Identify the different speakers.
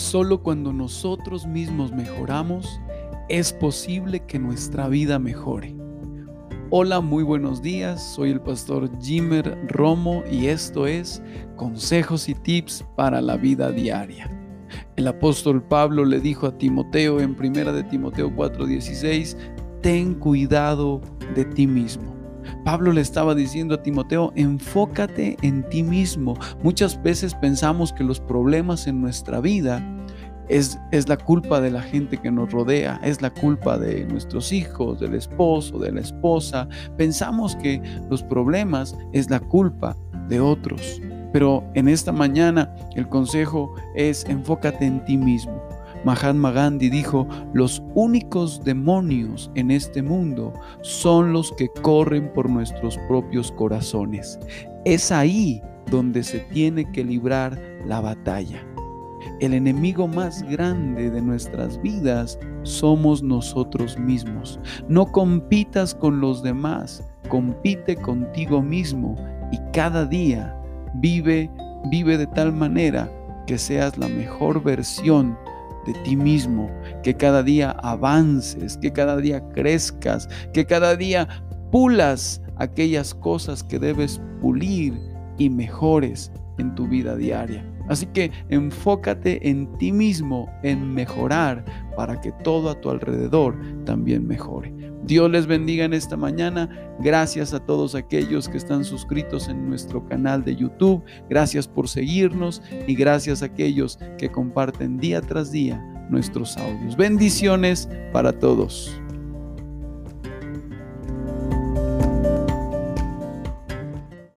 Speaker 1: Solo cuando nosotros mismos mejoramos, es posible que nuestra vida mejore. Hola, muy buenos días. Soy el pastor Jimmer Romo y esto es Consejos y Tips para la Vida Diaria. El apóstol Pablo le dijo a Timoteo en 1 de Timoteo 4:16, ten cuidado de ti mismo. Pablo le estaba diciendo a Timoteo, enfócate en ti mismo. Muchas veces pensamos que los problemas en nuestra vida es, es, la culpa de la gente que nos rodea, es la culpa de nuestros hijos, del esposo, de la esposa. Pensamos que los problemas es la culpa de otros. Pero en esta mañana el consejo es enfócate en ti mismo. Mahatma Gandhi dijo, los únicos demonios en este mundo son los que corren por nuestros propios corazones. Es ahí donde se tiene que librar la batalla. El enemigo más grande de nuestras vidas somos nosotros mismos. No compitas con los demás, compite contigo mismo y cada día vive, vive de tal manera que seas la mejor versión de ti mismo, que cada día avances, que cada día crezcas, que cada día pulas aquellas cosas que debes pulir y mejores en tu vida diaria. Así que enfócate en ti mismo, en mejorar, para que todo a tu alrededor también mejore. Dios les bendiga en esta mañana. Gracias a todos aquellos que están suscritos en nuestro canal de YouTube. Gracias por seguirnos y gracias a aquellos que comparten día tras día nuestros audios. Bendiciones para todos.